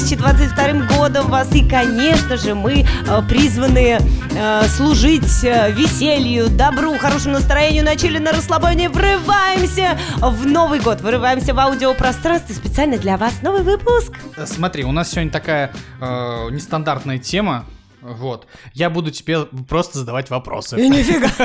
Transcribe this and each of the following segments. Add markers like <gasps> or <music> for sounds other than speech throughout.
2022 годом вас. И, конечно же, мы э, призваны э, служить э, веселью, добру, хорошему настроению, начали на расслабоне. Врываемся в Новый год, врываемся в аудиопространство. Специально для вас новый выпуск. Смотри, у нас сегодня такая э, нестандартная тема. Вот. Я буду тебе просто задавать вопросы. нифига. <laughs>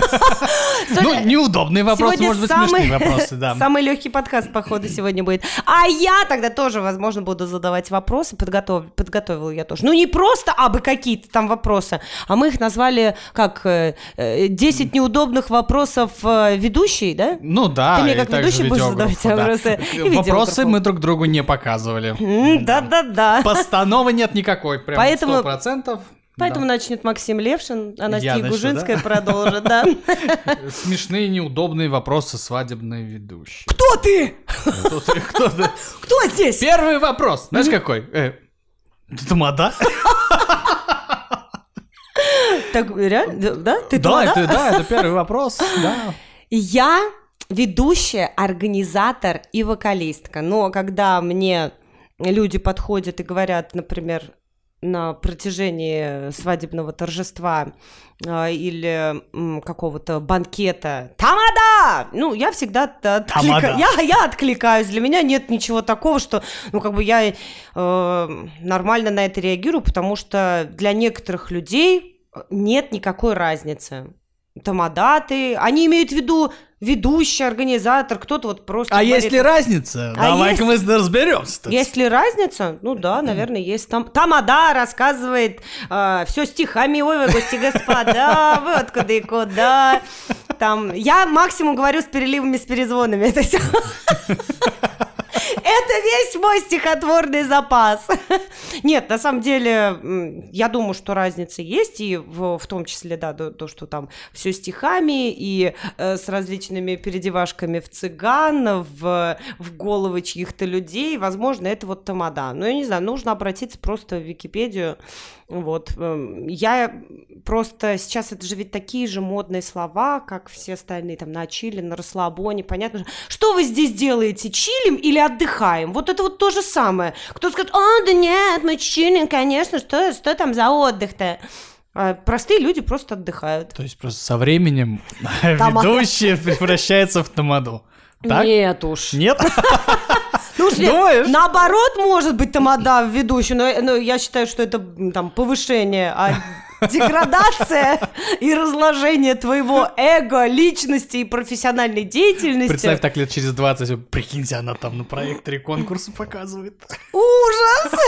Ну, неудобные вопросы, может быть, смешные вопросы, да. Самый легкий подкаст, походу, сегодня будет. А я тогда тоже, возможно, буду задавать вопросы. Подготов... Подготовила я тоже. Ну, не просто абы какие-то там вопросы, а мы их назвали как э, э, 10 неудобных вопросов э, ведущей, да? Ну да, Ты мне и как ведущий будешь задавать да. вопросы? <laughs> И Вопросы мы друг другу не показывали. Да-да-да. Постановы нет никакой, прям Поэтому- сто процентов. Поэтому Да. начнет Максим Левшин, а Настя начну, Гужинская да? продолжит, да. <laughs> Смешные, неудобные вопросы свадебной ведущей. Кто ты? Кто ты? Кто ты? Кто здесь? Первый вопрос. Знаешь какой? Э, ты тамада? <laughs> Так, реально? Да? Ты Да, это, да, это первый вопрос. Да. Я ведущая, организатор и вокалистка. Но когда мне люди подходят и говорят, например, на протяжении свадебного торжества а, или м, какого-то банкета «Тамада!» Ну, я всегда отклика-. Я, я откликаюсь. Для меня нет ничего такого, что, ну, как бы я э, нормально на это реагирую, потому что для некоторых людей нет никакой разницы. Тамадаты, они имеют в виду ведущий, организатор, кто-то вот просто А говорит, есть ли разница? А Давай-ка есть- мы разберемся. есть ли разница? Ну да, наверное, есть. Там Тамада рассказывает все стихами. Ой, вы гости, господа, вы откуда и куда. Там, я максимум говорю с переливами, с перезвонами. Это все. Это весь мой стихотворный запас. Нет, на самом деле, я думаю, что разница есть, и в, в том числе, да, то, то, что там все стихами и э, с различными передевашками в цыган, в, в головы чьих-то людей. Возможно, это вот тамада. Но я не знаю, нужно обратиться просто в Википедию. Вот. эм, Я просто... Сейчас это же ведь такие же модные слова, как все остальные, там, на чили, на расслабоне, понятно же. Что вы здесь делаете, чилим или отдыхаем? Вот это вот то же самое. Кто скажет, а, да нет, мы чилим, конечно, что, что там за отдых-то? А простые люди просто отдыхают. То есть просто со временем <laughs> ведущая превращается в тамаду. Так? Нет уж. Нет? <laughs> Думаешь? Наоборот, может быть, тамада в ведущую, но, но я считаю, что это там повышение, а <laughs> деградация и разложение твоего эго, личности и профессиональной деятельности. Представь так лет через 20, прикиньте, она там на проекторе конкурсы показывает. Ужас!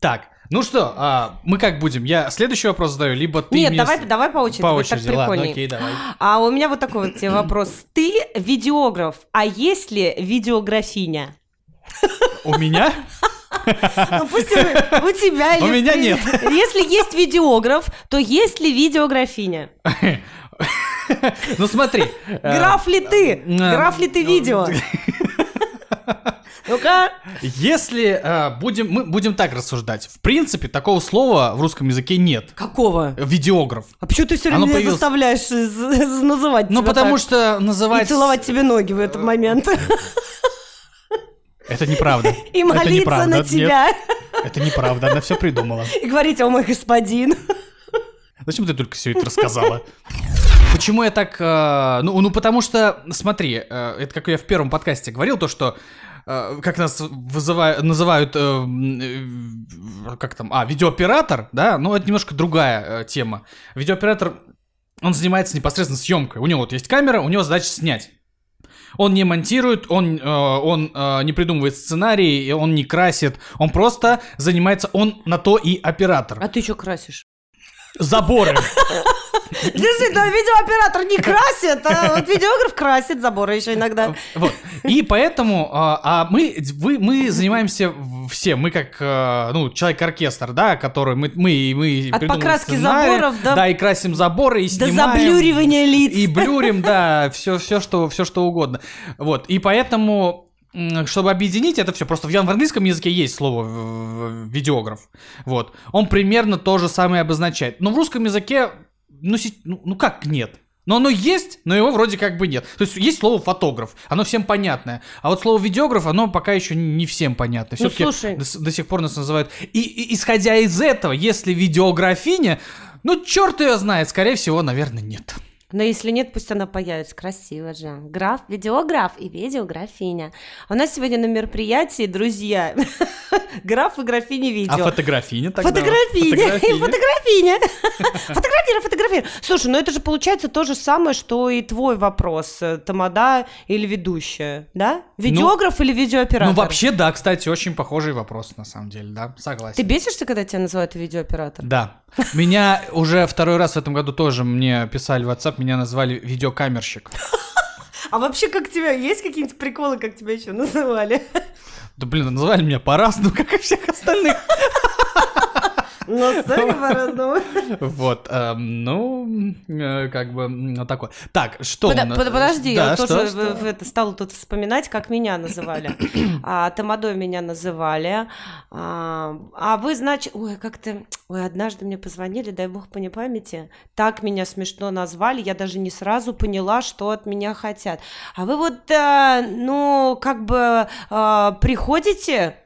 Так, ну что, а, мы как будем? Я следующий вопрос задаю, либо ты Нет, мне... давай, давай по очереди, По будет так очереди, ладно, окей, давай. А у меня вот такой вот тебе вопрос. Ты видеограф, а есть ли видеографиня? У меня? <laughs> Ну, пусть у у тебя или... У меня нет. <laughs> Если есть видеограф, то есть ли видеографиня? <laughs> Ну смотри. э, Граф ли ты? э, Граф ли ты видео? Ну-ка. Если э, будем, мы будем так рассуждать. В принципе, такого слова в русском языке нет. Какого? Видеограф. А почему ты все время меня появилось- заставляешь э, называть Ну, потому так? что И называть... целовать тебе ноги в этот момент. Это неправда. И Это молиться неправда. на Нет, тебя. это неправда, она все придумала. И говорить, о мой господин. Зачем ты только все это рассказала? Почему я так... э, ну, ну, потому что, смотри, э, это как я в первом подкасте говорил, то, что э, как нас вызывают, называют, э, э, как там, а, видеооператор, да, ну, это немножко другая э, тема. Видеооператор, он занимается непосредственно съемкой. У него вот есть камера, у него задача снять. Он не монтирует, он, э, он э, не придумывает сценарий, он не красит, он просто занимается, он на то и оператор. А ты что красишь? Заборы. Действительно, видеооператор не красит, а вот видеограф красит заборы еще иногда. Вот. И поэтому, а, а мы, вы, мы занимаемся все, мы как, э, ну, человек-оркестр, да, который мы, мы, мы От покраски сценарий, заборов до- да, и красим заборы, и До снимаем. заблюривания лиц. И блюрим, да, все, все, что, все, что угодно. Вот, и поэтому чтобы объединить это все, просто в, в английском языке есть слово видеограф, вот, он примерно то же самое обозначает, но в русском языке, ну, ну, ну как нет? Но оно есть, но его вроде как бы нет. То есть есть слово фотограф, оно всем понятное. А вот слово видеограф, оно пока еще не всем понятно. Ну, Все-таки слушай. до, до сих пор нас называют. И, и исходя из этого, если видеографиня, ну черт ее знает, скорее всего, наверное, нет. Но если нет, пусть она появится. Красиво же. Граф, видеограф и видеографиня. У нас сегодня на мероприятии, друзья, <laughs> граф и графиня видео. А фотографиня тогда? Фотографиня, Фотографиня. <laughs> фотографиня. <laughs> Фотографируй, фотографируй. Слушай, ну это же получается то же самое, что и твой вопрос. Тамада или ведущая, да? Видеограф или видеооператор? Ну вообще, да, кстати, очень похожий вопрос, на самом деле, да, согласен. Ты бесишься, когда тебя называют видеооператор? Да. Меня уже второй раз в этом году тоже мне писали в WhatsApp, меня назвали видеокамерщик. <laughs> А вообще, как тебя, есть какие-нибудь приколы, как тебя еще называли? Да блин, называли меня по-разному, <laughs> как и всех остальных. На сцене по-разному. Вот, эм, ну, э, как бы, такое. Так, что Подожди, я тоже стала тут вспоминать, как меня называли. <clears throat> А, Тамадой меня называли. А, а вы, значит, ой, как-то, ой, однажды мне позвонили, дай бог по непамяти, так меня смешно назвали, я даже не сразу поняла, что от меня хотят. А вы вот, э, ну, как бы э, приходите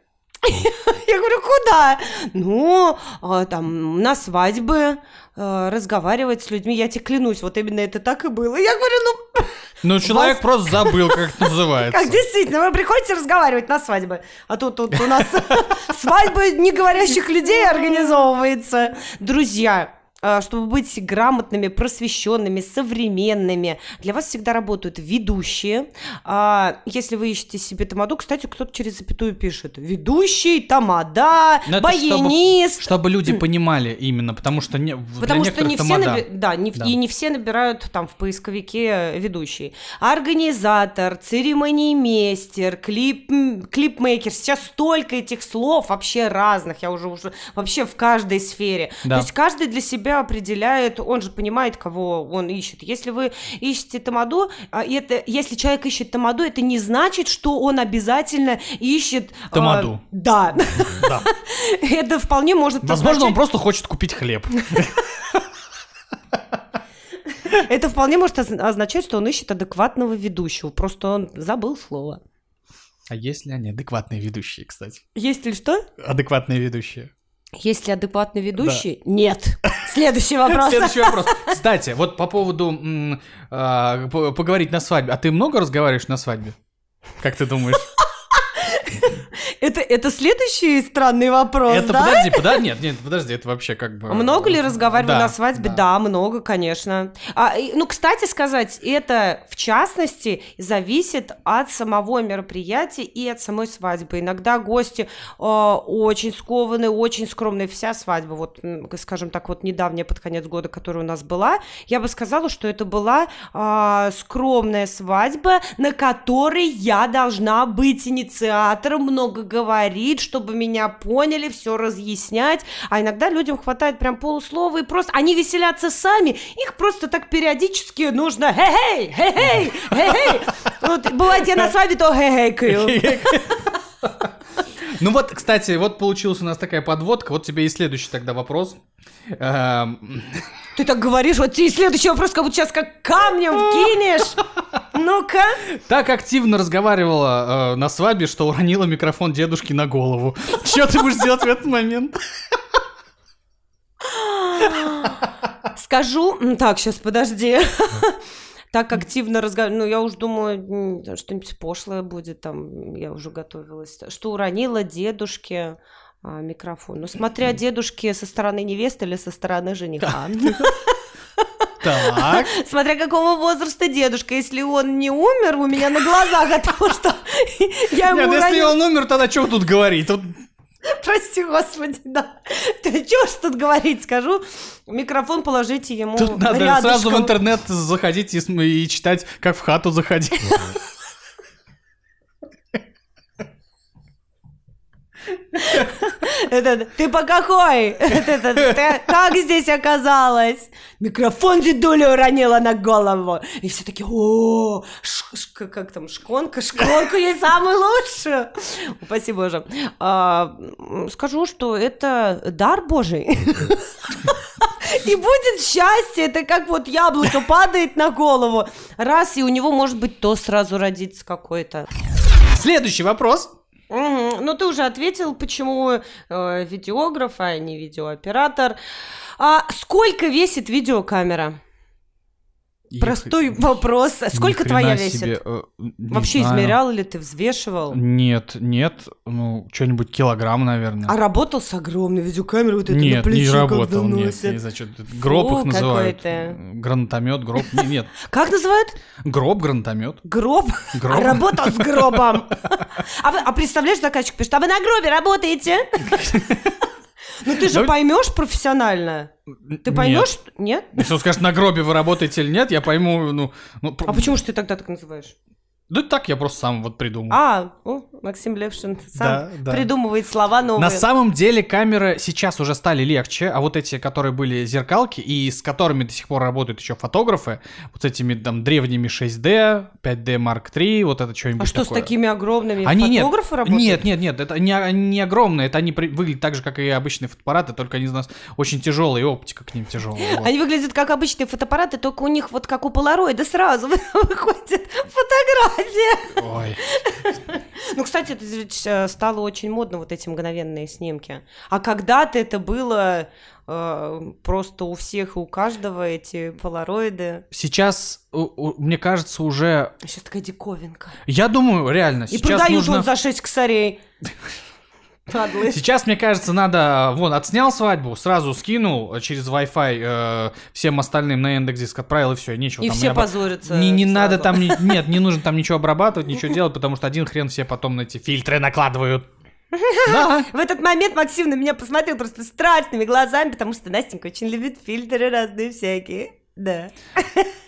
<laughs> я говорю, куда? Ну, а, там, на свадьбы, э, разговаривать с людьми. Я тебе клянусь, вот именно это так и было. Я говорю, ну, Ну, <laughs> человек просто забыл, как это называется. как действительно, вы приходите разговаривать на свадьбы. А тут, тут у нас <laughs> свадьбы неговорящих людей организовывается. Друзья, чтобы быть грамотными, просвещенными, современными, для вас всегда работают ведущие. А, Если вы ищете себе тамаду, кстати, кто-то через запятую пишет. Ведущий, тамада, Ну, это чтобы- баянист. Чтобы люди понимали именно, потому что не, Потому что не все, наби- да, не, Да. и не все набирают там в поисковике ведущий. Организатор, церемониймейстер, клип, клипмейкер. Сейчас столько этих слов вообще разных. Я уже уже вообще в каждой сфере. Да. То есть каждый для себя определяет, он же понимает, кого он ищет. Если вы ищете тамаду, а это, если человек ищет тамаду, это не значит, что он обязательно ищет... а, Тамаду. да. Да. <laughs> Это вполне может Возможно, он просто хочет купить хлеб. <laughs> Это вполне может оз- означать, что он ищет адекватного ведущего. Просто он забыл слово. А есть ли они адекватные ведущие, кстати? Есть ли что? Адекватные ведущие. Есть ли адекватный ведущий? Нет. <laughs> Следующий вопрос. Следующий вопрос. Кстати, вот по поводу м, а, по- поговорить на свадьбе. А ты много разговариваешь на свадьбе? Как ты думаешь? Это, это следующий странный вопрос, Это да? подожди, подожди, нет, нет, подожди, это вообще как бы... Много ли разговариваю Да, на свадьбе? Да. много, конечно. А, ну, кстати сказать, это в частности зависит от самого мероприятия и от самой свадьбы. Иногда гости э, очень скованные, очень скромные. Вся свадьба, вот, скажем так, вот недавняя под конец года, которая у нас была, я бы сказала, что это была а, скромная свадьба, на которой я должна быть инициатором, много говорить, чтобы меня поняли, все разъяснять. А иногда людям хватает прям полуслова и просто... Они веселятся сами, их просто так периодически нужно хе-хей, хе-хей, хе-хей. Вот, бывает, я на свадьбе то хе-хейкаю. <laughs> Ну вот, кстати, вот получилась у нас такая подводка. Вот тебе и следующий тогда вопрос. Эм, Ты так говоришь, вот тебе следующий вопрос, как будто сейчас как камнем <laughs> кинешь. Ну-ка. Так активно разговаривала э, на свадьбе, что уронила микрофон дедушки на голову. Что ты будешь делать в этот момент? Скажу... Так, сейчас, подожди. Так активно разговариваю. Ну, я уж думаю, что-нибудь пошлое будет там. Я уже готовилась. Что уронила дедушке а, микрофон. Ну, смотря дедушки со стороны невесты или со стороны жениха. Так. <laughs> Смотря какого возраста дедушка. Если он не умер у меня на глазах от того, что я ему Нет, если уронила... он умер, тогда что тут говорить? Тут Прости, господи, да. Чего ж тут говорить, скажу. Микрофон положите ему Тут надо рядышком. сразу в интернет заходить и, и читать, как в хату заходить. Это, ты по какой? Это, ты как здесь оказалась? Микрофон дедуля уронила на голову. И все таки о, как там, шконка, шконка ей самый лучший. Упаси Боже. А, скажу, что это дар Божий. И будет счастье, это как вот яблоко падает на голову. Раз, и у него может быть то сразу родится какой-то. Следующий вопрос. Ну, ты уже ответил, почему э, видеограф, а не видеооператор. А сколько весит видеокамера? Простой Их- вопрос. Сколько ни твоя весит? себе, э, Вообще знаю. измерял или ты взвешивал? Нет, нет, ну, что-нибудь килограмм, наверное. А работал с огромной видеокамерой, вот это на нет, плече, не когда работал, нет, носят. я не знаю, что гроб Фу, их называют. Гранатомет, гроб. Не, Нет, <laughs> Как называют? гроб, гранатомет. Гроб? Гроб. А работал с гробом. <laughs> А, а представляешь, заказчик пишет, а вы на гробе работаете? <laughs> Ну ты же Да- поймешь профессионально. Ты поймешь? Нет? Если он скажет, на гробе вы работаете или нет, я пойму, ну... ну А почему же ты тогда так называешь? Да так я просто сам вот придумал. А, о, Максим Левшин сам Да, да. придумывает слова новые. На самом деле камеры сейчас уже стали легче, а вот эти, которые были зеркалки и с которыми до сих пор работают еще фотографы, вот с этими там древними 6D, 5D Mark III, вот это что-нибудь А что с такое. такими огромными Они нет, фотографы работают? нет, нет, нет, это не, не огромные, это они при- выглядят так же, как и обычные фотоаппараты, только они из нас очень тяжелые, и оптика к ним тяжелая. вот. Они выглядят как обычные фотоаппараты, только у них вот как у полароида сразу <laughs> выходит Ой. Ну, кстати, это ведь, э, стало очень модно, вот эти мгновенные снимки. А когда-то это было э, просто у всех и у каждого эти полароиды. Сейчас, мне кажется, уже... Сейчас такая диковинка. Я думаю, реально, И сейчас продают нужно... он за 6 косарей. Падлы. Сейчас, мне кажется, надо, вон, отснял свадьбу, сразу скинул э, через Wi-Fi э, всем остальным на Яндекс.Диск отправил, и все, нечего И там все обра- позорятся. Не, не надо там, нет, не нужно там ничего обрабатывать, ничего делать, потому что один хрен все потом на эти фильтры накладывают. Да. В этот момент Максим на меня посмотрел просто страшными глазами, потому что Настенька очень любит фильтры разные всякие. Да.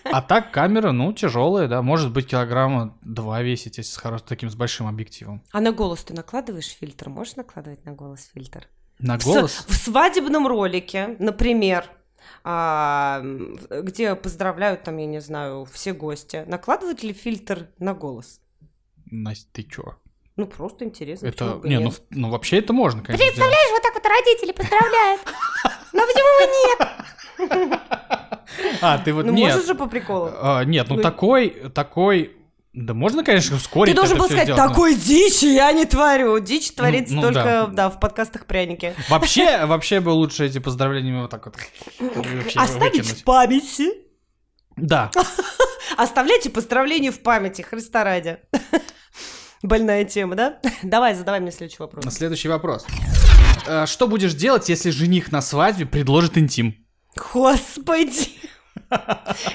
А так камера, ну, тяжелая, да, может быть килограмма два весить, если с хорош- таким с большим объективом. А на голос ты накладываешь фильтр? Можешь накладывать на голос фильтр? На В голос? В, свадебном ролике, например, а, где поздравляют там, я не знаю, все гости, накладывают ли фильтр на голос? Настя, ты чё? Ну, просто интересно. Это, не, ну, в- ну, вообще это можно, конечно. Представляешь, вот так вот родители поздравляют. Ну, почему нет? <laughs> <laughs> А, ты вот, Ну, нет. можешь же по приколу. А, нет, ну Ну, такой, такой... Да можно, конечно, ускорить Ты должен это был сказать, сделать, но- такой дичи я не творю. Дичь творится ну только, да. да. в подкастах пряники. <laughs> Вообще, вообще бы лучше эти поздравления вот так вот <laughs> Оставить в памяти. Да. Оставляйте поздравления в памяти, Христа ради. Больная тема, да? Давай, задавай мне следующий вопрос. Следующий вопрос. Э, Что будешь делать, если жених на свадьбе предложит интим? Господи!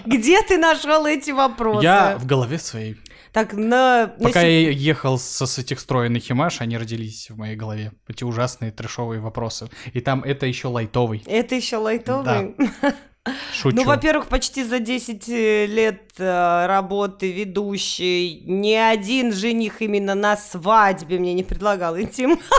Где ты нашел эти вопросы? Я в голове своей. Так, на... на Пока сек- я ехал со с этих строен на Химаш, они родились в моей голове. Эти ужасные трешовые вопросы. И там это еще лайтовый. Это еще лайтовый? <laughs> Шучу. Ну, во-первых, почти за 10 лет э, работы ведущей ни один жених именно на свадьбе мне не предлагал интим. <laughs>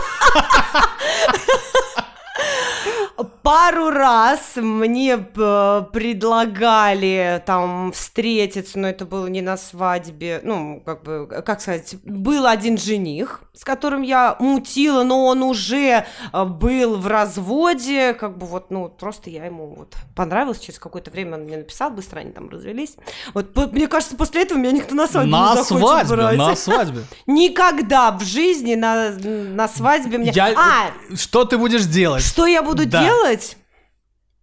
<laughs> Пару раз мне э, предлагали там встретиться, но это было не на свадьбе. Ну, как бы, как сказать, был один жених, с которым я мутила, но он уже э, был в разводе, как бы вот, ну, просто я ему вот понравилась, через какое-то время он мне написал, быстро они там развелись. Вот, мне кажется, после этого меня никто на свадьбу не На захочет свадьбе, брать. на свадьбе. <laughs> Никогда в жизни на, на свадьбе мне... Я- А, Что ты будешь делать? что я буду Да. делать?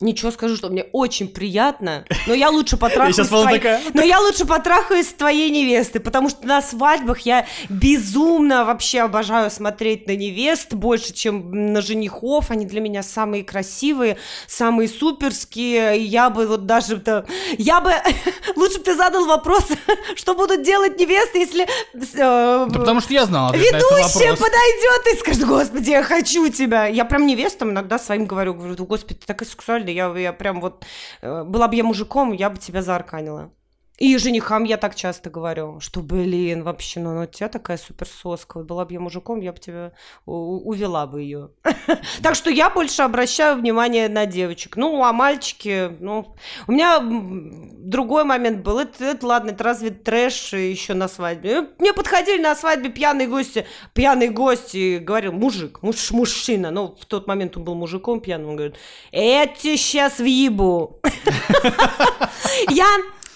Ничего скажу, что мне очень приятно, но я лучше <laughs> потрахаюсь была твоей... такая. Но я лучше потрахаюсь с твоей невестой, потому что на свадьбах я безумно вообще обожаю смотреть на невест больше, чем на женихов. Они для меня самые красивые, самые суперские. И Я бы вот даже... то- Я бы... <laughs> Лучше бы ты задал вопрос, <laughs> что будут делать невесты, если... э, Да потому что я знал ответ на этот Ведущая подойдет и скажет, господи, я хочу тебя. Я прям невестам иногда своим говорю, говорю, «Да, господи, ты такая сексуальная, я, я прям вот, э, была бы я мужиком, я бы тебя заарканила. И женихам я так часто говорю, что, блин, вообще, ну, ну у тебя такая суперсоска. Вот была бы я мужиком, я бы тебя увела бы ее. <laughs> Так что я больше обращаю внимание на девочек. Ну, а мальчики, ну... У меня другой момент был. Это, ладно, это разве трэш еще на свадьбе? Мне подходили на свадьбе пьяные гости. Пьяный гость и говорил, мужик, муж, мужчина. Ну, в тот момент он был мужиком пьяным. Он говорит, эти сейчас въебу. <laughs> Я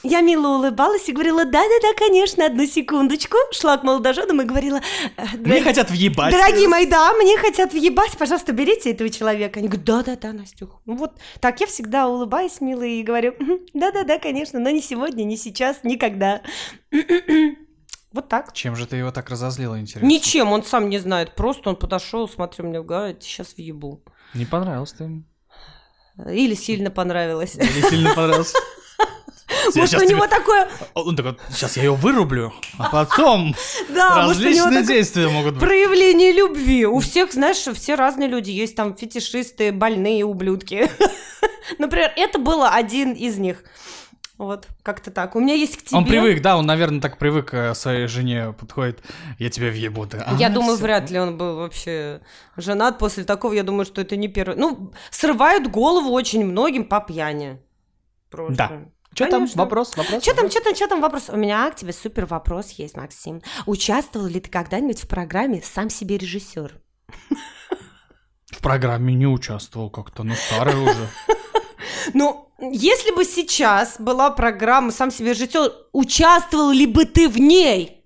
я мило улыбалась и говорила, да-да-да, конечно, одну секундочку. Шла к молодоженам и говорила, «Э, Мне «Дорог- хотят въебать. Дорогие мои, да, мне хотят въебать, пожалуйста, берите этого человека. Они говорят, да-да-да, Настюх. Ну вот так я всегда улыбаюсь, мило, и говорю, «Мгм, да-да-да, конечно, но не сегодня, не сейчас, никогда. <clears throat> Вот так. Чем же ты его так разозлила, интересно? Ничем, он сам не знает. Просто он подошел, смотрел мне в говорит, сейчас въебу. Не понравился ты ему? Или сильно понравилось. Или сильно понравился? <laughs> Может, у него такое... Он такой, сейчас я ее вырублю, а потом <laughs> Да, различные действия могут быть. проявление любви. У всех, знаешь, все разные люди. Есть там фетишисты, больные ублюдки. <laughs> Например, это было один из них. Вот, как-то так. У меня есть к тебе... Он привык, да, он, наверное, так привык к своей жене, подходит, я тебя въебу. Я «А, <laughs> думаю, всё». вряд ли он был вообще женат после такого. Я думаю, что это не первый. Ну, срывают голову очень многим по пьяни. Просто. Да. Что там? Вопрос, вопрос? Что там, что там, что там вопрос? У меня к тебе супер вопрос есть, Максим. Участвовал ли ты когда-нибудь в программе «Сам себе режиссер»? В программе не участвовал как-то, ну старый уже. <laughs> Ну, если бы сейчас была программа «Сам себе режиссер», участвовал ли бы ты в ней?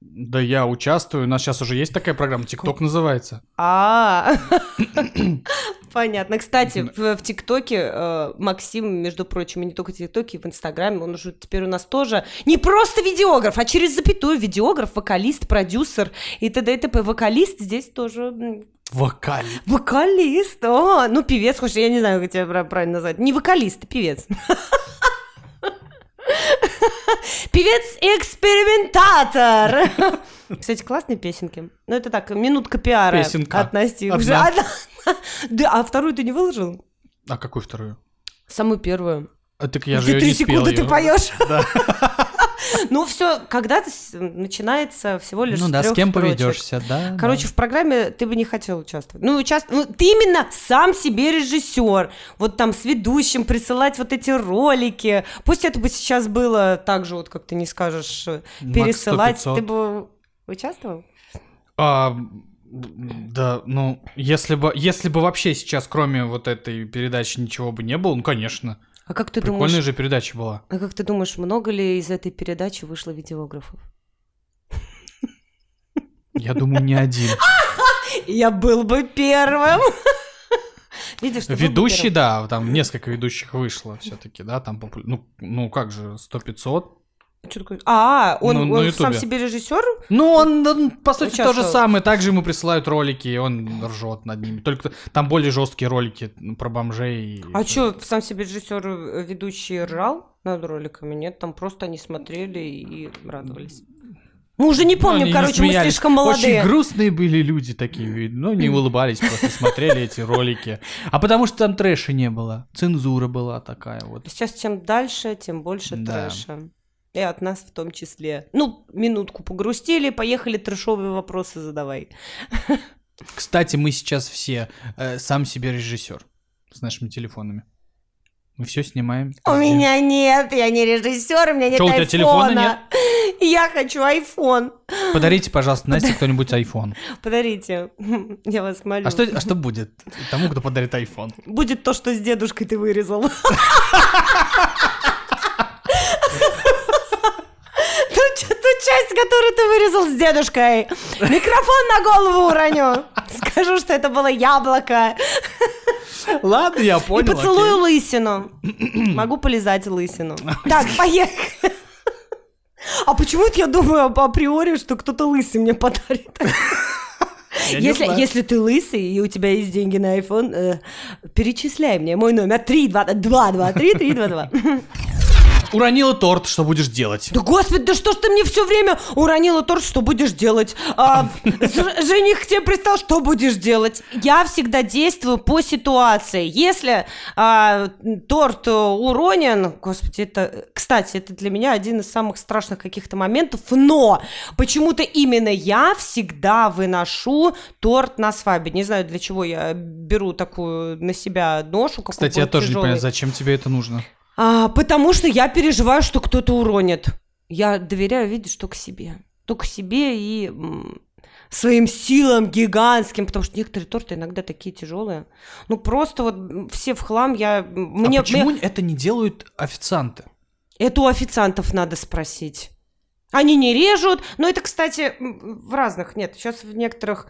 Да я участвую, у нас сейчас уже есть такая программа, ТикТок называется. А, <clears throat> понятно. Кстати, в ТикТоке э, Максим, между прочим, и не только в ТикТоке, и в Инстаграме, он уже теперь у нас тоже не просто видеограф, а через запятую видеограф, вокалист, продюсер и т.д. и т.п. Вокалист здесь тоже м, Вокаль. Вокалист, о, ну певец, хоть я не знаю, как тебя пра- правильно назвать. Не вокалист, а певец. <laughs> <laughs> Певец-экспериментатор. <laughs> Кстати, классные песенки. Ну, это так, минутка пиара Песенка. от Насти. <laughs> Одна. Да, а вторую ты не выложил? А какую вторую? Самую первую. А, так я же ее три секунды ты поешь. Да. Ну, все, когда-то начинается всего лишь Ну да, с кем поведешься, да. Короче, в программе ты бы не хотел участвовать. Ну, участ... ну, ты именно сам себе режиссер. Вот там с ведущим присылать вот эти ролики. Пусть это бы сейчас было так же, вот как ты не скажешь, э, пересылать. 100-500. Ты бы участвовал? А, да, ну, если бы, если бы вообще сейчас, кроме вот этой передачи, ничего бы не было, ну, конечно. А как ты Прикольная думаешь? же передача была. А как ты думаешь, много ли из этой передачи вышло видеографов? Я думаю, не один. <laughs> Я был бы первым. Видишь, Ведущий, да, там несколько ведущих вышло все-таки, да, там, ну, ну, как же, 100-500. Чё такое? А, он, Ну, он сам себе режиссер? Ну, он, он, по сути, то же самое. Также ему присылают ролики, и он ржет над ними. Только там более жесткие ролики про бомжей. А что, сам себе режиссер э, ведущий ржал над роликами? Нет, там просто они смотрели и радовались. Мы уже не Ну, помним, они не короче, мы слишком молодые. Очень грустные были люди такие, ну, не <laughs> улыбались, просто смотрели эти ролики. А потому что там трэша не было, цензура была такая вот. Сейчас чем дальше, тем больше Да. трэша. И от нас в том числе. Ну, минутку погрустили, поехали трэшовые вопросы задавай. Кстати, мы сейчас все э, сам себе режиссер с нашими телефонами. Мы все снимаем. У везде. меня нет, я не режиссер, у меня нет Чё, у тебя айфона. телефона Я хочу айфон. Подарите, пожалуйста, Насте кто-нибудь iPhone. Подарите, я вас молю. А что, а что будет тому, кто подарит iPhone? Будет то, что с дедушкой ты вырезал. <laughs> часть, которую ты вырезал с дедушкой. Микрофон на голову уроню. Скажу, что это было яблоко. Ладно, я И понял. поцелую лысину. Могу полизать лысину. Так, <laughs> поехали. А почему это я думаю ап- априори, что кто-то лысый мне подарит? Я Если, если ты лысый и у тебя есть деньги на iPhone, э, перечисляй мне мой номер 3, 2, 2, 2, 3, 3, 2, 2. Уронила торт, что будешь делать? Да господи, да что ж ты мне все время уронила торт, что будешь делать? А, <laughs> жених к тебе пристал, что будешь делать? Я всегда действую по ситуации. Если а, торт уронен, господи, это, кстати, это для меня один из самых страшных каких-то моментов, но почему-то именно я всегда выношу торт на свадьбе. Не знаю, для чего я беру такую на себя ношу. Кстати, я тоже не тяжелый. понимаю, зачем тебе это нужно? А, потому что я переживаю, что кто-то уронит. Я доверяю, видишь, только себе. Только себе и своим силам гигантским, потому что некоторые торты иногда такие тяжелые. Ну просто вот все в хлам, я... м, Мне, а почему мне- это не делают официанты? Это у официантов надо спросить. Они не режут, но это, кстати, в разных, нет, сейчас в некоторых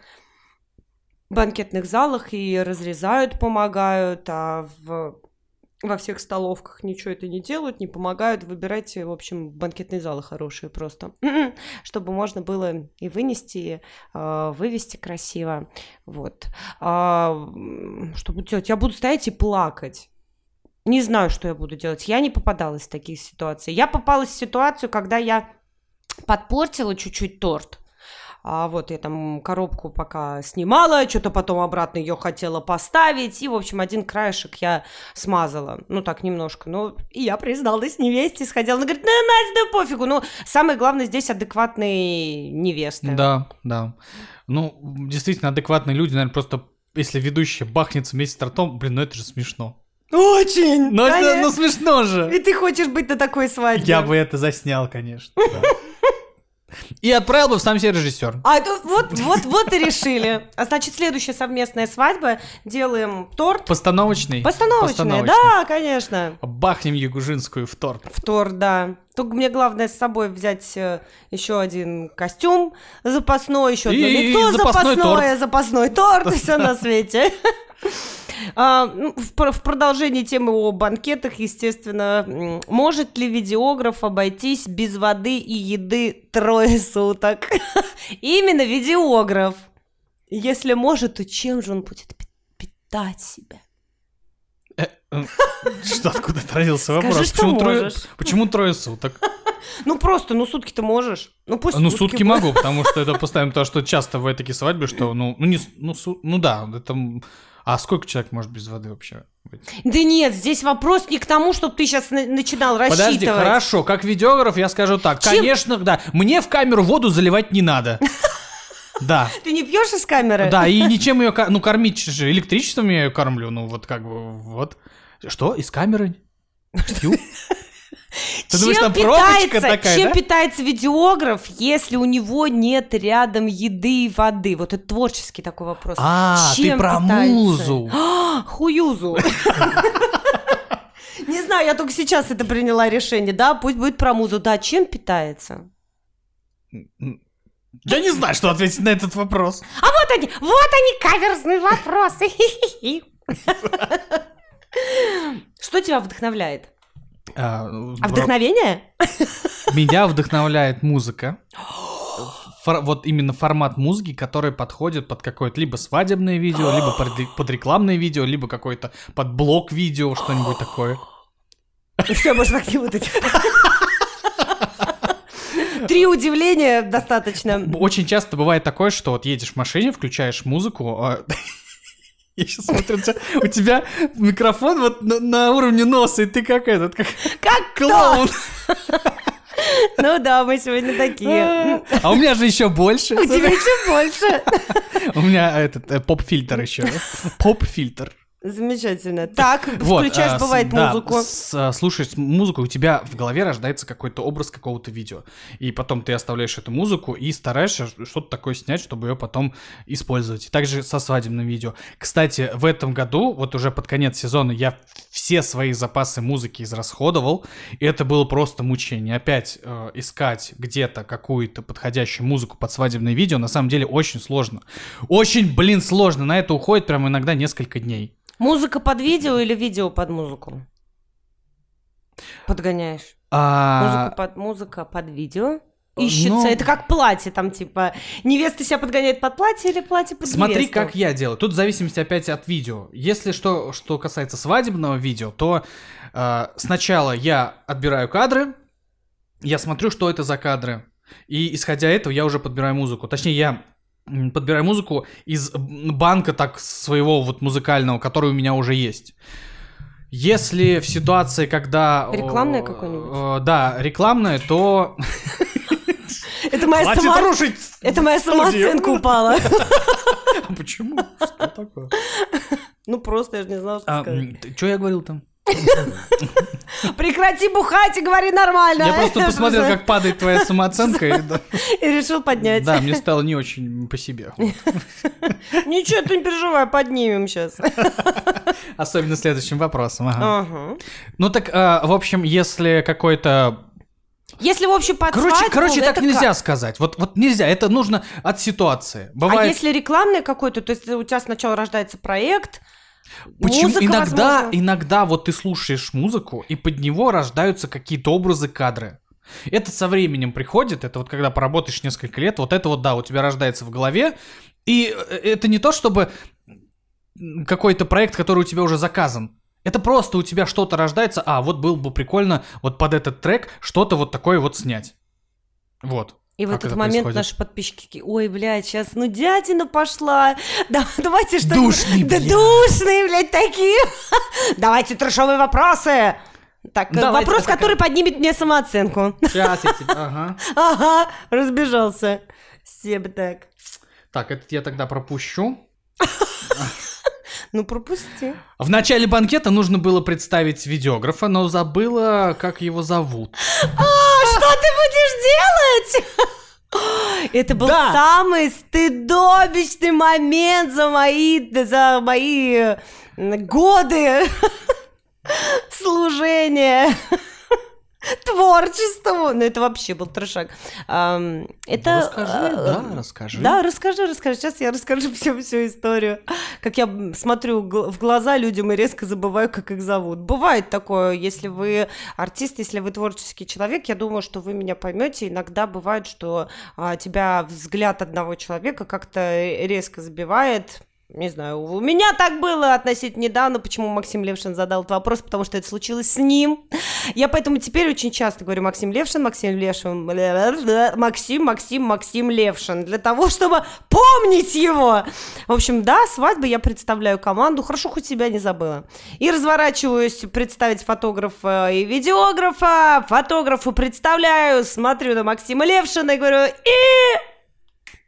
банкетных залах и разрезают, помогают, а в, во всех столовках ничего это не делают, не помогают. Выбирайте, в общем, банкетные залы хорошие просто, <clears throat> чтобы можно было и вынести, и э, вывести красиво. Вот. А, что буду делать? Я буду стоять и плакать. Не знаю, что я буду делать. Я не попадалась в таких ситуаций. Я попалась в ситуацию, когда я подпортила чуть-чуть торт. А вот я там коробку пока снимала, что-то потом обратно ее хотела поставить, и, в общем, один краешек я смазала, ну, так немножко, ну, и я призналась невесте, сходила, она говорит, ну, Настя, да пофигу, ну, самое главное здесь адекватные невесты. Да, да. Ну, действительно, адекватные люди, наверное, просто если ведущая бахнется вместе с тортом, блин, ну это же смешно. Очень! Ну это конечно. ну, смешно же. И ты хочешь быть на такой свадьбе? Я бы это заснял, конечно. да. И отправил бы в сам себе режиссер. А это вот, вот, вот и решили. А значит, следующая совместная свадьба делаем торт. Постановочный. Постановочная, да, конечно. Бахнем Ягужинскую в торт. В торт, да. Только мне главное с собой взять э, еще один костюм запасной, еще одно И- и лицо запасной запасное, запасной торт, и все на свете. <laughs> А, ну, в, в продолжении темы о банкетах, естественно, может ли видеограф обойтись без воды и еды трое суток? <laughs> Именно видеограф. Если может, то чем же он будет пи- питать себя? Э, э, Что, откуда родился Скажи, вопрос? что Почему трое-. Почему трое суток? <laughs> Ну просто, ну сутки ты можешь. Ну пусть Ну, сутки будут. могу, потому что это <laughs> постоянно то, что часто бывают такие свадьбы, что, ну, ну, не, ну, су- ну да, это... А сколько человек может без воды вообще быть? Да нет, здесь вопрос не к тому, чтобы ты сейчас начинал рассчитывать. Подожди, хорошо, как видеограф я скажу так. Чем- Конечно, да, мне в камеру воду заливать не надо. <laughs> Да. Ты не пьешь из камеры? Да, и ничем ее, ну, кормить же, электричеством я ее кормлю, ну, вот как бы, вот. Что, из камеры? Пью? <laughs> Ты думаешь, чем там питается, такая, чем да? питается видеограф, если у него нет рядом еды и воды? Вот это творческий такой вопрос. А, ты Чем про питается? музу. А, <gasps> Хуюзу. <laughs> Не знаю, я только сейчас это приняла решение, да, пусть будет про музу. Да, чем питается? Я не знаю, что ответить на этот вопрос. А вот они, вот они, каверзные вопросы. <laughs> <laughs> Что тебя вдохновляет? А, А вдохновение? Меня вдохновляет музыка. Фор- вот именно формат музыки, который подходит под какое-то либо свадебное видео, либо под, под рекламное видео, либо какой-то под блок видео, что-нибудь такое. Все, можно так не выдать. Три удивления достаточно. Очень часто бывает такое, что вот едешь в машине, включаешь музыку, а- <laughs> я сейчас смотрю, у тебя, микрофон вот на, на уровне носа, и ты как этот, как Как <laughs> клоун. <laughs> Ну да, мы сегодня такие. А у меня же еще больше. У тебя еще больше. У меня этот э, поп-фильтр еще. Поп-фильтр. Замечательно. Так, Вот, включаешь, а, с- бывает, да, музыку. с- а, слушаешь музыку, у тебя в голове рождается какой-то образ какого-то видео. И потом ты оставляешь эту музыку и стараешься что-то такое снять, чтобы ее потом использовать. И также со свадебным видео. Кстати, в этом году, вот уже под конец сезона, я все свои запасы музыки израсходовал. И это было просто мучение. Опять э, искать где-то какую-то подходящую музыку под свадебное видео, на самом деле очень сложно. Очень, блин, сложно. На это уходит прям иногда несколько дней. Музыка под видео или видео под музыку? Подгоняешь. А, Музыка под, музыка под видео ищется? Ну- Это как платье, там типа невеста себя подгоняет под платье или платье под Смотри, невесту? как я делаю. Тут в зависимости опять от видео. Если что, что касается свадебного видео, то э, сначала я отбираю кадры, я смотрю, что это за кадры. И исходя этого, я уже подбираю музыку. Точнее, я подбираю музыку из банка так своего вот музыкального, который у меня уже есть. Если в ситуации, когда... о, Рекламное какое-нибудь? э, Да, рекламное, то... Это моя, сама... Это моя самооценка упала. <laughs> Почему? Что такое? Ну просто, я же не знала, что сказать. Что я говорил там? Прекрати бухать и говори нормально. Я просто посмотрел, как падает твоя самооценка, и решил поднять. да, мне стало не очень по себе. Ничего, ты не переживай, поднимем сейчас. Особенно следующим вопросом. Ну так, а, в общем, если какой-то... Если, в общем, под Короче, свадьбу, короче так нельзя как? сказать. Вот, вот нельзя, это нужно от ситуации. А Бывает... если рекламный какой-то, то есть у тебя сначала рождается проект, Почему музыка, иногда, возможно. иногда вот ты слушаешь музыку, и под него рождаются какие-то образы, кадры. Это со временем приходит, это вот когда поработаешь несколько лет, вот это вот, да, у тебя рождается в голове, и э, это не то, чтобы какой-то проект, который у тебя уже заказан. Это просто у тебя что-то рождается, а вот было бы прикольно вот под этот трек что-то вот такое вот снять. Вот. И в Как этот это момент происходит? наши подписчики, ой, блядь, сейчас, ну, дядина пошла, <laughs> да, давайте что Душный, Да блядь. душные, блядь, такие. <laughs> Давайте трешовые вопросы. Так, э, Давайте, вопрос, такая- который поднимет мне самооценку. <laughs> Сейчас я тебе... Ага. Ага, разбежался. Себе так. Так, это я тогда пропущу. Ну, пропусти. В начале банкета нужно было представить видеографа, но забыла, как его зовут. А, делать? <laughs> Это был Да. самый стыдобищный момент за мои, за мои годы <laughs> служения <laughs> творчеству. Ну, это вообще был трешак. Это... расскажи, э, да, расскажи. Да, расскажи, расскажи. Сейчас я расскажу <laughs> всю, всю историю. Как я смотрю в глаза людям и резко забываю, как их зовут. Бывает такое, если вы артист, если вы творческий человек, я думаю, что вы меня поймете. Иногда бывает, что а, тебя взгляд одного человека как-то резко забивает. Не знаю, у меня так было относительно недавно, почему Максим Левшин задал этот вопрос, потому что это случилось с ним. Я поэтому теперь очень часто говорю Максим Левшин, Максим Левшин, Максим, Максим, Максим Левшин, для того, чтобы помнить его. В общем, да, свадьбы я представляю команду, хорошо, хоть себя не забыла. И разворачиваюсь представить фотографа и видеографа, фотографу представляю, смотрю на Максима Левшина и говорю, и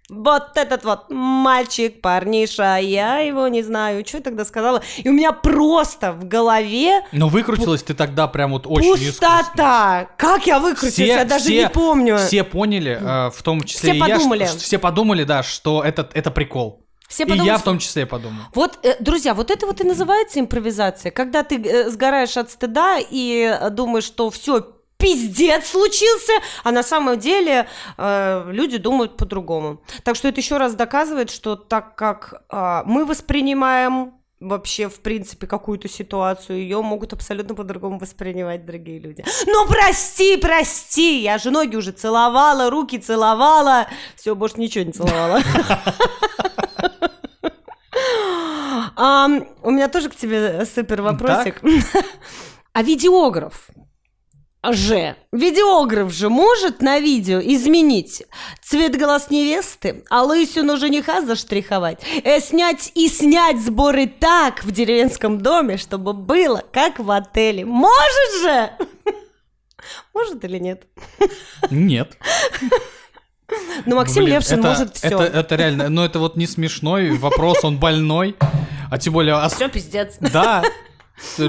вот этот вот мальчик, парниша, я его не знаю, что я тогда сказала. И у меня просто в голове Но выкрутилась ты тогда прям вот очень искусно. пустота. Как я выкрутилась, Все- я даже все- не помню. Все поняли, э, в том числе Все и я, подумали. что- все подумали, да, что это, это прикол. Все и подумали, я в том числе подумал. Вот, э, друзья, вот это вот и называется импровизация. Когда ты э, сгораешь от стыда и думаешь, что все, пиздец случился, а на самом деле э, люди думают по-другому. Так что это еще раз доказывает, что так как э, мы воспринимаем вообще, в принципе, какую-то ситуацию, ее могут абсолютно по-другому воспринимать другие люди. Ну, прости, прости, я же ноги уже целовала, руки целовала, все, больше ничего не целовала. <laughs> У меня тоже к тебе супер вопросик. <laughs> А видеограф же, видеограф же может на видео изменить цвет глаз невесты, а лысину жениха заштриховать, э, снять и снять сборы так в деревенском доме, чтобы было как в отеле. Может же? <laughs> Может или нет? Нет. Ну, Максим Блин, Левшин это- может все. Это, это реально, но это вот не смешной вопрос, он больной. А тем более... ос- Все пиздец. Да.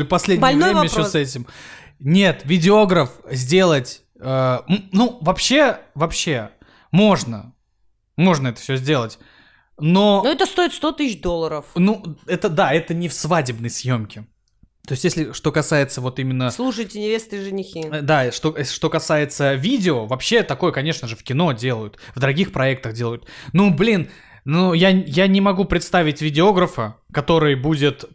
Последнее Больной время еще вопрос. с этим. Нет, видеограф сделать... э, ну, вообще, вообще, можно. Можно это все сделать. Но... Но это стоит 100 тысяч долларов. Ну, это да, это не в свадебной съемке. То есть, если что касается вот именно... Слушайте, невесты и женихи. э, Да, что, э, что касается видео, вообще такое, конечно же, в кино делают, в дорогих проектах делают. Ну, блин, ну, я, я не могу представить видеографа, который будет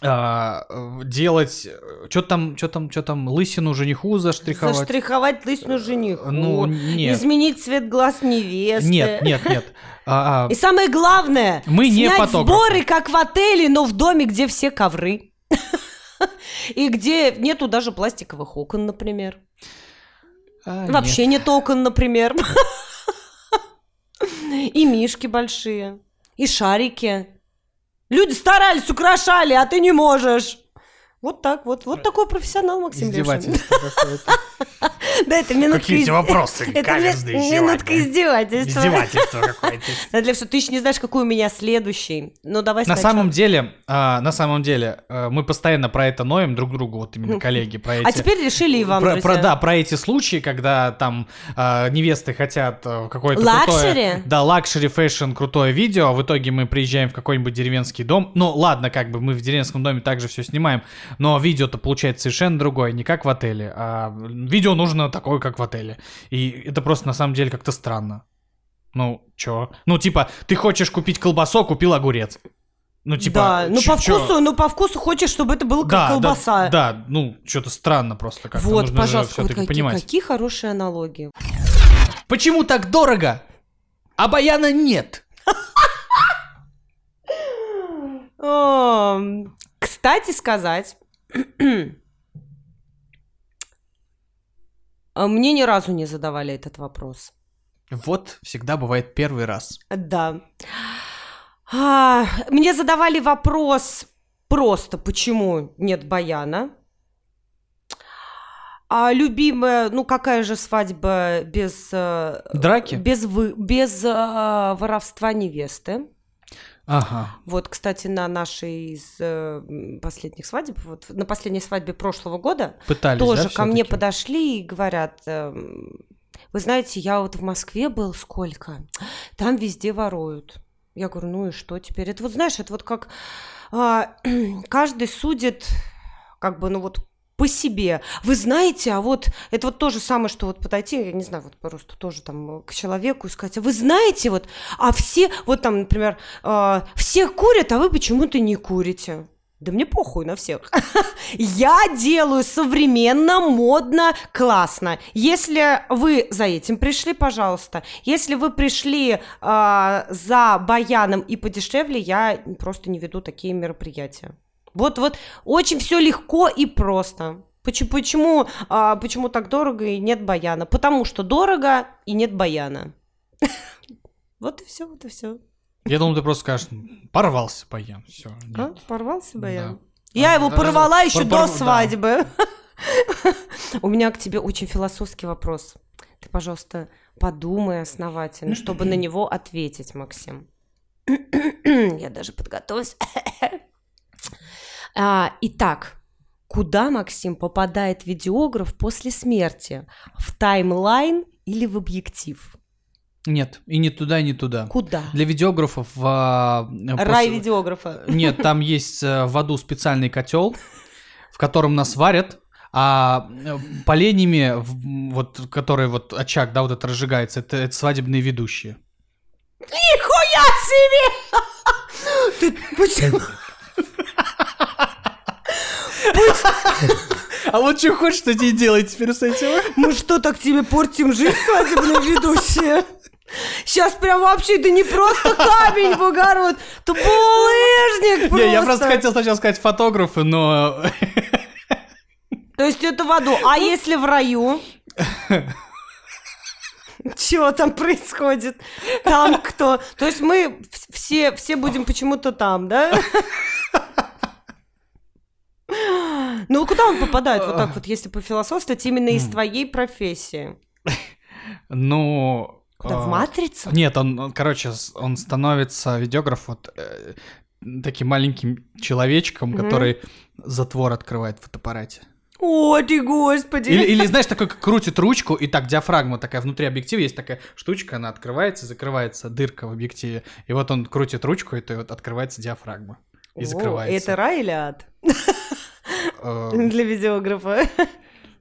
а, э, делать, что там, что там, что там, лысину жениху заштриховать. Заштриховать лысину жениху. Ну, нет. Изменить цвет глаз невесты. Нет, нет, нет. А, а, И самое главное, Мы не снять фотографы. сборы, как в отеле, но в доме, где все ковры. <laughs> И где нету даже пластиковых окон, например. а, Вообще нет окон, например. <laughs> И мишки большие. И шарики. Люди старались, украшали, а ты не можешь. Вот так вот. Вот такой профессионал. Максим. Издевательство. <laughs> Да, это минутка... Какие вопросы Это минутка издевательства. Издевательство какое-то. <laughs> Для всего. Ты еще не знаешь, какой у меня следующий. Ну, давай На самом деле, а, на самом деле, а, мы постоянно про это ноем друг другу, вот именно коллеги, про эти... А теперь решили и вам, про, да, про эти случаи, когда там а, невесты хотят а, какое-то luxury? Да, luxury, fashion, крутое видео, а в итоге мы приезжаем в какой-нибудь деревенский дом. Ну, ладно, как бы мы в деревенском доме также все снимаем, но видео-то получается совершенно другое, не как в отеле, а видео нужно такое, как в отеле. И это просто на самом деле как-то странно. Ну, чё? Ну, типа, ты хочешь купить колбасу, купил огурец. Ну, типа, да, ну чё- по чё? вкусу, ну по вкусу хочешь, чтобы это было как Да, да, колбаса. Да, ну, что-то странно просто как-то. Вот, Нужно пожалуйста, вот какие, понимать. какие хорошие аналогии. Почему так дорого? А баяна нет. <laughs> Кстати сказать, <clears throat> мне ни разу не задавали этот вопрос. Вот всегда бывает первый раз. Да. А, Мне задавали вопрос просто, почему нет баяна. А любимая, ну какая же свадьба без... э, Драки? Без, вы, без э, воровства невесты. Ага. Вот, кстати, на нашей из э, последних свадеб, вот на последней свадьбе прошлого года, Пытались, тоже да, ко мне подошли и говорят, эм, вы знаете, я вот в Москве был сколько, там везде воруют. Я говорю, ну и что теперь? Это вот, знаешь, это вот как а, <clears throat> каждый судит, как бы, ну вот по себе. Вы знаете, а вот это вот то же самое, что вот подойти, я не знаю, вот просто тоже там э, к человеку и сказать, а вы знаете, вот, а все, вот там, например, а, все курят, а вы почему-то не курите. Да мне похуй на всех. <laughs> Я делаю современно, модно, классно. Если вы за этим пришли, пожалуйста. Если вы пришли а, за баяном и подешевле, я просто не веду такие мероприятия. Вот, вот, очень все легко и просто. Почему, почему, а, почему так дорого и нет баяна? Потому что дорого и нет баяна. <laughs> Вот и все, вот и все. Я думал, ты просто скажешь, порвался баян. Все. А, порвался баян? Я А, его порвала еще до свадьбы. <laughs> У меня к тебе очень философский вопрос. Ты, пожалуйста, подумай основательно, чтобы на <clears throat> него ответить, Максим. <clears throat> Я даже подготовилась. <clears throat> А, Итак, куда, Максим, попадает видеограф после смерти? В таймлайн или в объектив? Нет, и не туда, и не туда. Куда? Для видеографов... а, Рай пос- видеографа. Нет, там <laughs> есть э, в аду специальный котел, в котором нас варят, а э, поленьями, в- вот, который вот очаг, да, вот это разжигается, это, это свадебные ведущие. Нихуя себе! <laughs> Ты почему? <laughs> А вот что хочешь, что тебе делать теперь с этим? Мы что, так тебе портим жизнь, свадебные ведущие? Сейчас прям вообще, да не просто камень в огород, это булыжник просто. Не, я просто хотел сначала сказать фотографы, но... То есть это в аду. А если в раю? Чего там происходит? Там кто? То есть мы вс- все, все будем почему-то там, да? <gasps> Ну, куда он попадает вот так вот, если пофилософствовать именно из твоей профессии? Ну... Куда, в а, матрицу? Нет, он, короче, он становится видеограф вот э, таким маленьким человечком, который затвор открывает в фотоаппарате. О, ты господи! Или, или, знаешь, такой крутит ручку, и так диафрагма такая внутри объектива, есть такая штучка, она открывается, закрывается, дырка в объективе. И вот он крутит ручку, и то вот открывается диафрагма. И О, закрывается. Это рай или ад Э, <laughs> для видеографа?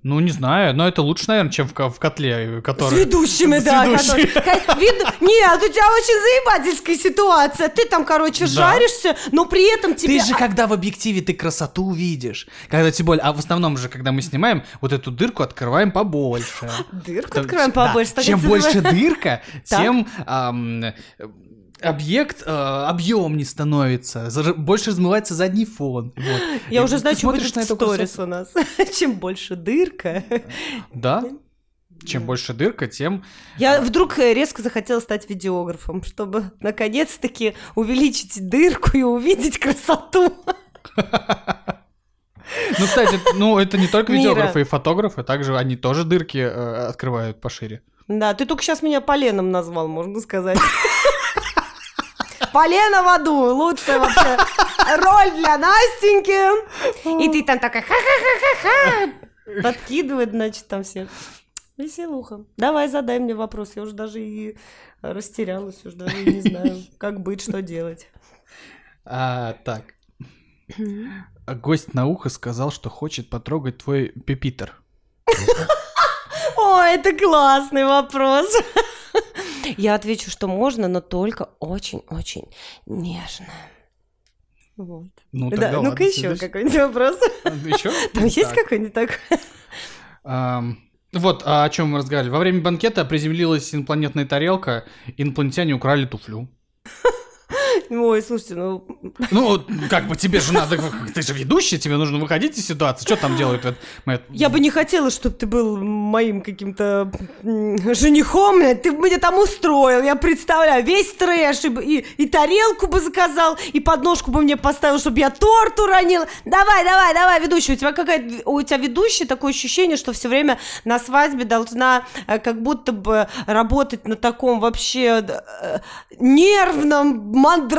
Ну, не знаю, но это лучше, наверное, чем в, в котле, С который... ведущими, С да. ведущими. которые- <laughs> Ка- вид- Нет, у тебя очень заебательская ситуация. Ты там, короче, Да. жаришься, но при этом тебе... Ты же когда в объективе ты красоту видишь, когда тем более, а в основном же, когда мы снимаем, вот эту дырку открываем побольше. <laughs> Дырку да, побольше. Чем больше дырка, тем объект э, объем не становится, зар- больше размывается задний фон. Вот. Я И уже знаю, что будет на сторис красоту. у нас. <laughs> Чем больше дырка. Да. Чем больше дырка, тем Я вдруг э, резко захотела стать видеографом, чтобы наконец-таки увеличить дырку и увидеть красоту. <laughs> Ну, кстати, ну это не только Мира. видеографы и фотографы, также они тоже дырки э, открывают пошире. Да, ты только сейчас меня поленом назвал, можно сказать. <laughs> Полено в аду, лучшая вообще роль для Настеньки. И ты там такая ха-ха-ха-ха-ха. Подкидывает, значит, там все. Веселуха. Давай задай мне вопрос. Я уже даже и растерялась, уже даже не знаю, как быть, что делать. А, так. А Гость на ухо сказал, что хочет потрогать твой пепитер. О, это классный вопрос. Я отвечу, что можно, но только очень-очень нежно. Вот. Ну, Да, тогда ну-ка ладно, еще какой-нибудь вопрос. Еще? Там есть какой-нибудь такой? Вот, а о чем мы разговаривали. Во время банкета приземлилась инопланетная тарелка, инопланетяне украли туфлю. Ой, слушайте, ну... Ну, как бы тебе же надо, ты же ведущий, тебе нужно выходить из ситуации. Что там делают? Я бы не хотела, чтобы ты был моим каким-то женихом, ты бы меня там устроил, я представляю, весь трэш, и, и, тарелку бы заказал, и подножку бы мне поставил, чтобы я торт уронил. Давай, давай, давай, ведущий, у тебя какая у тебя ведущий такое ощущение, что все время на свадьбе должна э, как будто бы работать на таком вообще э, нервном,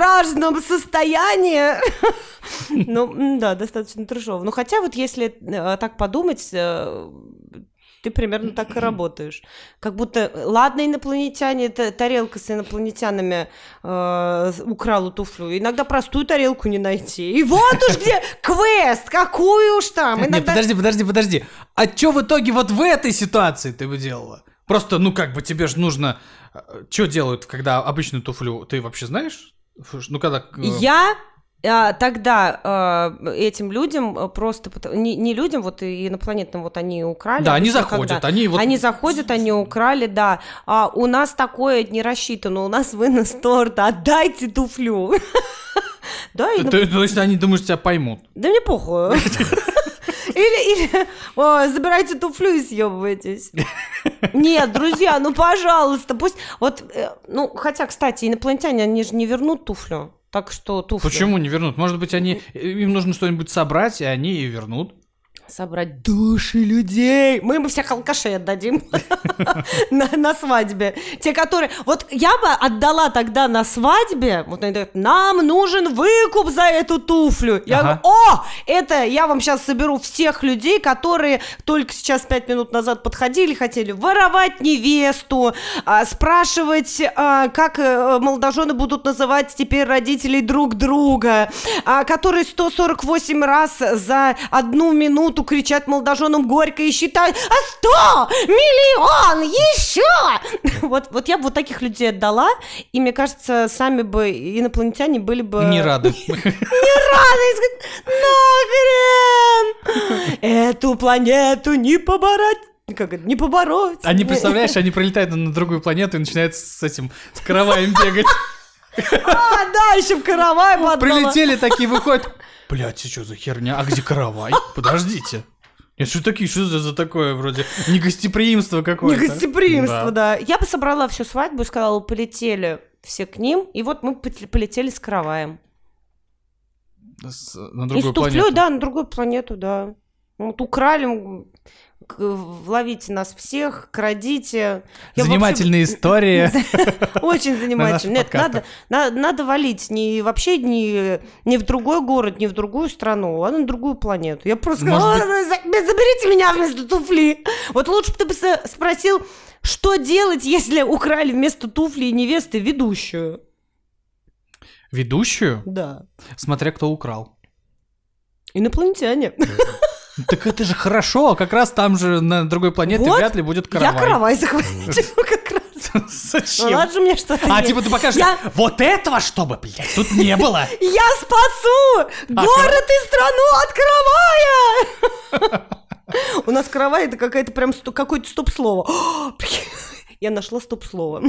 мандражном состоянии. <laughs> Ну, да, достаточно трешово. Ну, хотя вот если э, так подумать, э, ты примерно так и работаешь. Как будто, э, ладно, инопланетяне, та- тарелка с инопланетянами э, украла туфлю. Иногда простую тарелку не найти. И вот уж где <laughs> квест, какую уж там. Нет, Иногда... подожди, подожди, подожди. А что в итоге вот в этой ситуации ты бы делала? Просто, ну как бы тебе же нужно... Что делают, когда обычную туфлю, ты вообще знаешь? Ну когда... э, Я а, тогда э, этим людям э, просто не, не людям вот и инопланетным вот они украли. Да, они заходят, когда- они вот... Они заходят, они украли, да. А у нас такое не рассчитано, у нас вынос торта, отдайте туфлю. <laughs> Да, То, есть они, думаешь, тебя поймут? да мне похуй. <laughs> Или, или о, забирайте туфлю и съебывайтесь. Нет, друзья, ну пожалуйста, пусть... Вот, э, ну, хотя, кстати, инопланетяне, они же не вернут туфлю. Так что туфлю. Почему не вернут? Может быть, они им нужно что-нибудь собрать, и они и вернут. Собрать души людей. Мы ему всех алкашей отдадим <laughs> на, свадьбе. Те, которые... Вот я бы отдала тогда на свадьбе, вот они говорят, нам нужен выкуп за эту туфлю. Я говорю, о, это я вам сейчас соберу всех людей, которые только сейчас пять минут назад подходили, хотели воровать невесту, а, спрашивать, а, как э, молодожены будут называть теперь родителей друг друга, а, которые 148 раз за одну минуту кричат молодоженам горько и считают, а 100 миллион еще! <laughs> Вот, вот я бы вот таких людей отдала, и мне кажется, сами бы инопланетяне были бы... Не рады. <laughs> рады и сказать, нахрен! Эту планету не побороть. Как это? Не побороть. Они, представляешь, они пролетают на другую планету и начинают с этим, с караваем бегать. <laughs> А, да, еще в каравай. Прилетели такие, выходят. Блять, что за херня? А где каравай? <laughs> Подождите. Нет, что такие, что за, за такое вроде негостеприимство какое-то? Негостеприимство, Да. да. Я бы собрала всю свадьбу и сказала, полетели все к ним, и вот мы полетели с караваем. С- на И с другую туфлей, планету. да, на другую планету, да. Вот украли, ловите нас всех, крадите. Я Занимательная история. вообще- <laughs> Очень занимательно. Нет, надо, надо, надо валить не вообще не, не в другой город, не в другую страну, а на другую планету. Я просто сказала, «А, за- заберите меня вместо туфли. Вот лучше бы ты бы спросил, что делать, если украли вместо туфли и невесты ведущую. Ведущую? Да. Смотря кто украл. Инопланетяне. Так это же хорошо, как раз там же на другой планете Вот, вряд ли будет каравай. Я каравай захватила <laughs> как раз. Ну, Зачем? надо же мне что-то А есть. типа ты покажешь, Я- вот этого чтобы, блядь, тут не <laughs> было. Я спасу город и страну от каравая! <laughs> У нас каравай это какая-то прям какое-то стоп-слово. <gasps> Я нашла стоп-слово.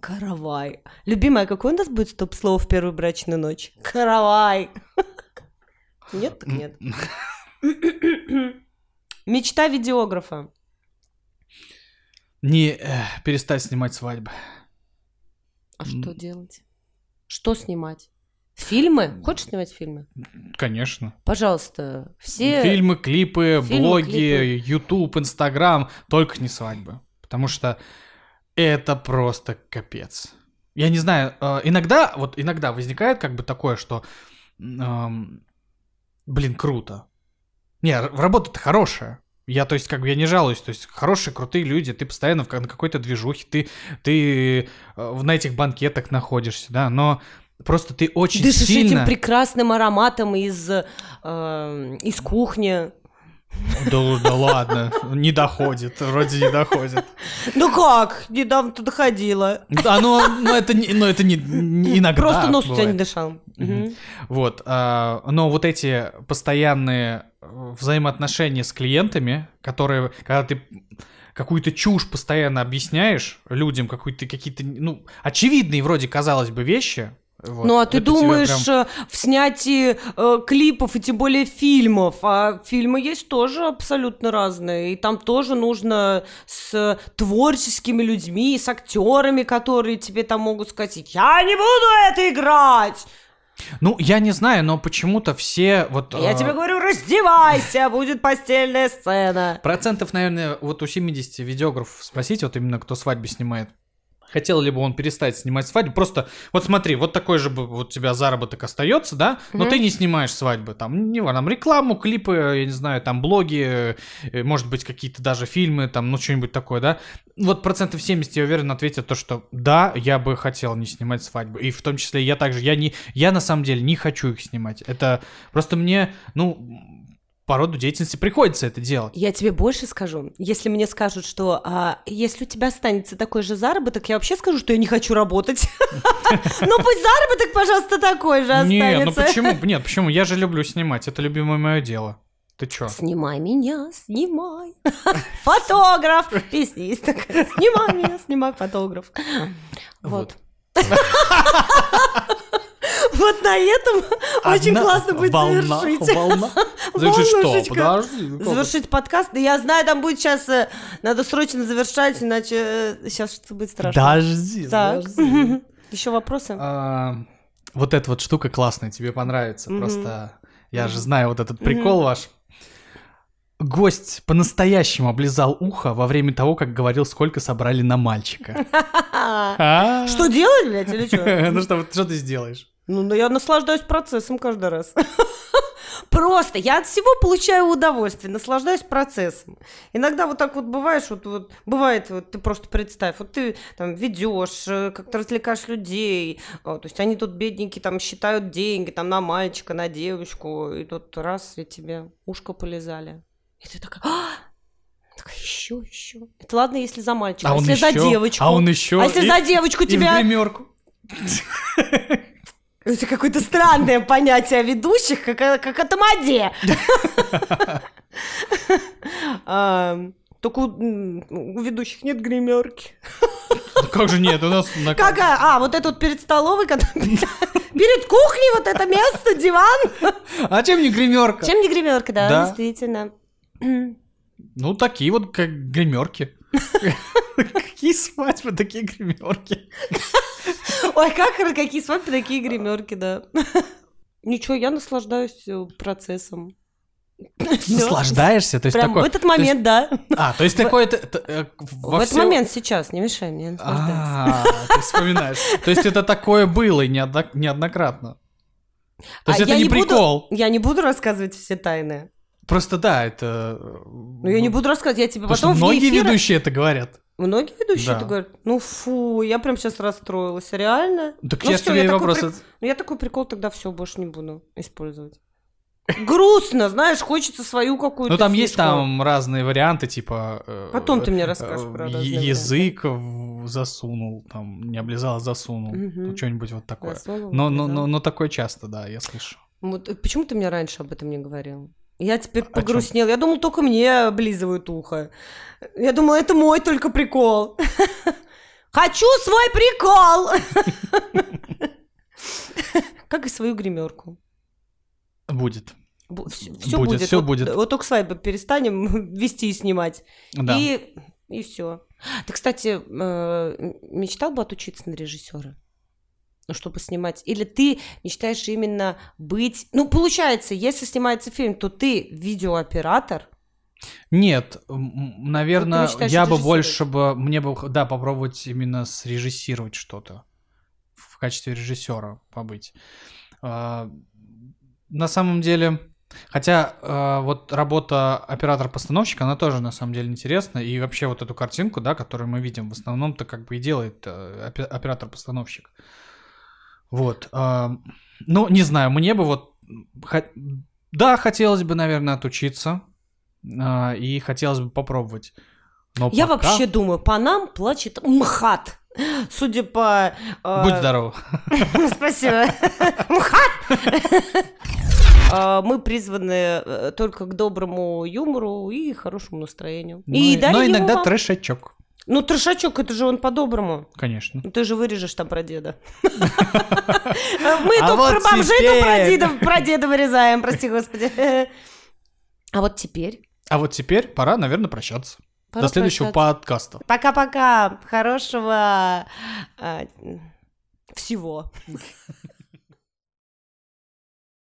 Каравай. Любимая, какое у нас будет стоп-слово в первую брачную ночь? Каравай. Нет, так нет. <coughs> Мечта видеографа. Не э, перестать снимать свадьбы. А что делать? Что снимать? Фильмы? Хочешь снимать фильмы? Конечно. Пожалуйста, все... Фильмы, клипы, Фильмы, блоги, клипы. YouTube, Instagram, только не свадьбы. Потому что это просто капец. Я не знаю, э, иногда, вот иногда возникает как бы такое, что, эм, блин, круто. Не, работа-то хорошая. Я, то есть, как бы я не жалуюсь, то есть, хорошие, крутые люди, ты постоянно в на какой-то движухе, ты, ты э, на этих банкетах находишься, да, но просто ты очень Дышишь сильно... этим прекрасным ароматом из, э, из кухни. Да, да ладно, не доходит, вроде не доходит. Ну как? Недавно туда ходила. Да, но, но это, не, но это не, не иногда Просто нос у тебя не дышал. Мгм. Вот, а, но вот эти постоянные взаимоотношения с клиентами, которые, когда ты какую-то чушь постоянно объясняешь людям, какую-то какие-то, ну, очевидные вроде, казалось бы, вещи. вот, ну а ты это думаешь прям- э, в снятии э, клипов и тем более фильмов, а фильмы есть тоже абсолютно разные, и там тоже нужно с творческими людьми, с актерами, которые тебе там могут сказать, я не буду это играть, Ну, я не знаю, но почему-то все вот... я э, тебе говорю, раздевайся, будет постельная сцена. Процентов, наверное, вот у 70 видеографов спросить, вот именно кто свадьбы снимает. Хотел ли бы он перестать снимать свадьбу? Просто, вот смотри, вот такой же вот у тебя заработок остается, да? Но Мгм. ты не снимаешь свадьбы. Там, не там рекламу, клипы, я не знаю, там блоги, э, может быть, какие-то даже фильмы, там, ну, что-нибудь такое, да? Вот процентов 70, я уверен, ответят то, что да, я бы хотел не снимать свадьбы. И в том числе я также, я не, я на самом деле не хочу их снимать. Это просто мне, ну, по роду деятельности приходится это делать. Я тебе больше скажу. Если мне скажут, что а, если у тебя останется такой же заработок, я вообще скажу, что я не хочу работать. <laughs> Ну пусть заработок, пожалуйста, такой же ну останется. почему? Нет, почему? Я же люблю снимать. Это любимое мое дело. Ты чё? Снимай меня, снимай. <laughs> Фотограф. Песня есть такая. Снимай меня, снимай, фотограф. Вот. <laughs> Вот на этом <laughs> очень классно будет завершить. волна. Завершить <laughs> <laughs> что? Подожди. ну? Завершить подкаст. Да я знаю, там будет сейчас... Надо срочно завершать, иначе сейчас что-то будет страшно. Подожди, подожди. Еще вопросы? А, Вот эта вот штука классная, тебе понравится. Просто я же знаю вот этот прикол ваш. Гость по-настоящему облизал ухо во время того, как говорил, сколько собрали на мальчика. А? Что делать, блядь, или что? Ну что, что ты сделаешь? Ну, ну, я наслаждаюсь процессом каждый раз. <laughs> Просто я от всего получаю удовольствие, наслаждаюсь процессом. Иногда вот так вот бываешь, вот, вот бывает, вот ты просто представь, вот ты там ведешь, э, как-то развлекаешь людей, а, то есть они тут бедненькие там считают деньги там на мальчика, на девочку, и тут раз и тебе ушко полезали. И ты такая, «А!» такая, еще, еще. Это ладно, если за мальчика, А если за еще? девочку. А он еще? А если И- за девочку И в тебя... гримерку. <laughs> Это какое-то странное понятие о ведущих, как, о- как о тамаде. А, Только у ведущих нет гримерки. Ну Как же нет, у нас на Какая? А, вот это вот перед столовой, когда <laughs> перед кухней вот это место, диван. А чем не гримерка? Чем не гримерка, да, Да. действительно. Ну, такие вот, как гримерки. <laughs> Какие свадьбы, такие гримерки. Ой, как какие свадьбы, такие гримерки, да. Ничего, я наслаждаюсь э, процессом. Наслаждаешься? То есть Прям такой... в этот момент, да. А, то есть такое... э, В этот момент сейчас, не мешай мне наслаждаться. А, ты вспоминаешь. То есть это такое было и неодно- неоднократно. То А есть это я не прикол. Я не буду рассказывать все тайны. Просто да, это... Ну, я не буду рассказывать, я тебе Потому что потом вне многие ведущие это говорят. Многие ведущие Да. говорят, ну фу, я прям сейчас расстроилась, реально? Так Ну я всё, тебе такой вопрос... прик- Ну я такой прикол тогда все больше не буду использовать. грустно, знаешь, хочется свою какую-то Ну, там есть фишку. там разные варианты, типа... э, Потом ты мне э, расскажешь про разные Язык в- засунул, там, не облизал, засунул. Ну, что-нибудь вот такое. Засунул, Но, но, но, но такое часто, да, я слышу. Вот, э, почему ты мне раньше об этом не говорил? Я теперь чём? погрустнел. Я думал, только мне облизывают ухо. Я думала, это мой только прикол. <laughs> Хочу свой прикол! <laughs> Как и свою гримерку. Будет. Все Будет, будет. всё Вот- будет. Вот только свадьбы перестанем <laughs> вести и снимать. Да. И, и все. Ты, кстати, э, мечтал бы отучиться на режиссера? Ну, чтобы снимать. Или ты мечтаешь именно быть... Ну, получается, если снимается фильм, то ты видеооператор. Нет, наверное, Ну, я бы больше бы, мне бы, да, попробовать именно срежиссировать что-то в качестве режиссера побыть. А, На самом деле, хотя а, вот работа оператор-постановщика, она тоже на самом деле интересна, и вообще вот эту картинку, да, которую мы видим, в основном-то как бы и делает э, опе- оператор-постановщик. Вот. а, Ну, не знаю, мне бы вот... Да, хотелось бы, наверное, отучиться. а, И хотелось бы попробовать. Но Я пока- вообще думаю, по нам плачет МХАТ. Судя по... э, Будь здоров. <laughs> Спасибо. МХАТ! Э, Мы призваны э, только к доброму юмору и хорошему настроению. Но И но иногда вам. Ну, трешачок, это же он по-доброму. конечно. Ты же вырежешь там про деда. <laughs> Мы А тут про бомжей, то про деда, вырезаем, прости господи. А вот теперь А вот теперь пора, наверное, прощаться. пора До следующего прощаться. подкаста. Пока-пока. Хорошего а, всего.